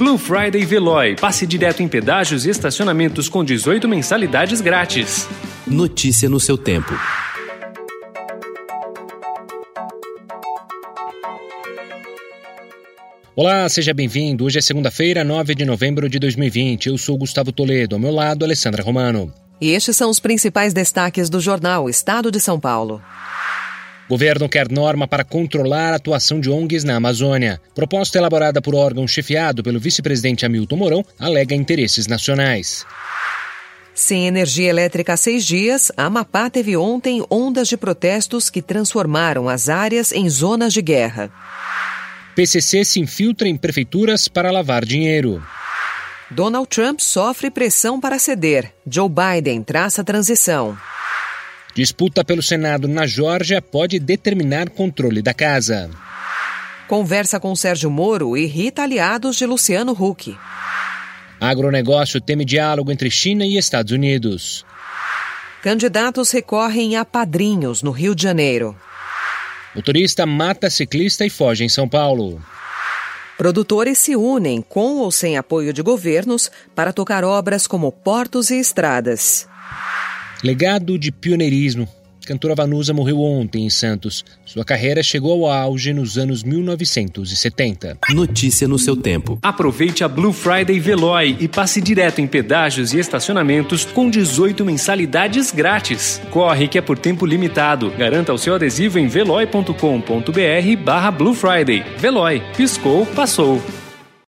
Blue Friday Veloy. Passe direto em pedágios e estacionamentos com 18 mensalidades grátis. Notícia no seu tempo. Olá, seja bem-vindo. Hoje é segunda-feira, 9 de novembro de 2020. Eu sou Gustavo Toledo, ao meu lado, Alessandra Romano. E estes são os principais destaques do jornal Estado de São Paulo. Governo quer norma para controlar a atuação de ONGs na Amazônia. Proposta elaborada por órgão chefiado pelo vice-presidente Hamilton Mourão alega interesses nacionais. Sem energia elétrica há seis dias, a Amapá teve ontem ondas de protestos que transformaram as áreas em zonas de guerra. PCC se infiltra em prefeituras para lavar dinheiro. Donald Trump sofre pressão para ceder. Joe Biden traça transição. Disputa pelo Senado na Geórgia pode determinar controle da casa. Conversa com Sérgio Moro irrita aliados de Luciano Huck. Agronegócio teme diálogo entre China e Estados Unidos. Candidatos recorrem a padrinhos no Rio de Janeiro. Motorista mata ciclista e foge em São Paulo. Produtores se unem, com ou sem apoio de governos, para tocar obras como portos e estradas. Legado de pioneirismo. Cantora Vanusa morreu ontem em Santos. Sua carreira chegou ao auge nos anos 1970. Notícia no seu tempo. Aproveite a Blue Friday Veloy e passe direto em pedágios e estacionamentos com 18 mensalidades grátis. Corre que é por tempo limitado. Garanta o seu adesivo em veloy.com.br barra Blue Friday. Veloy. Piscou, passou.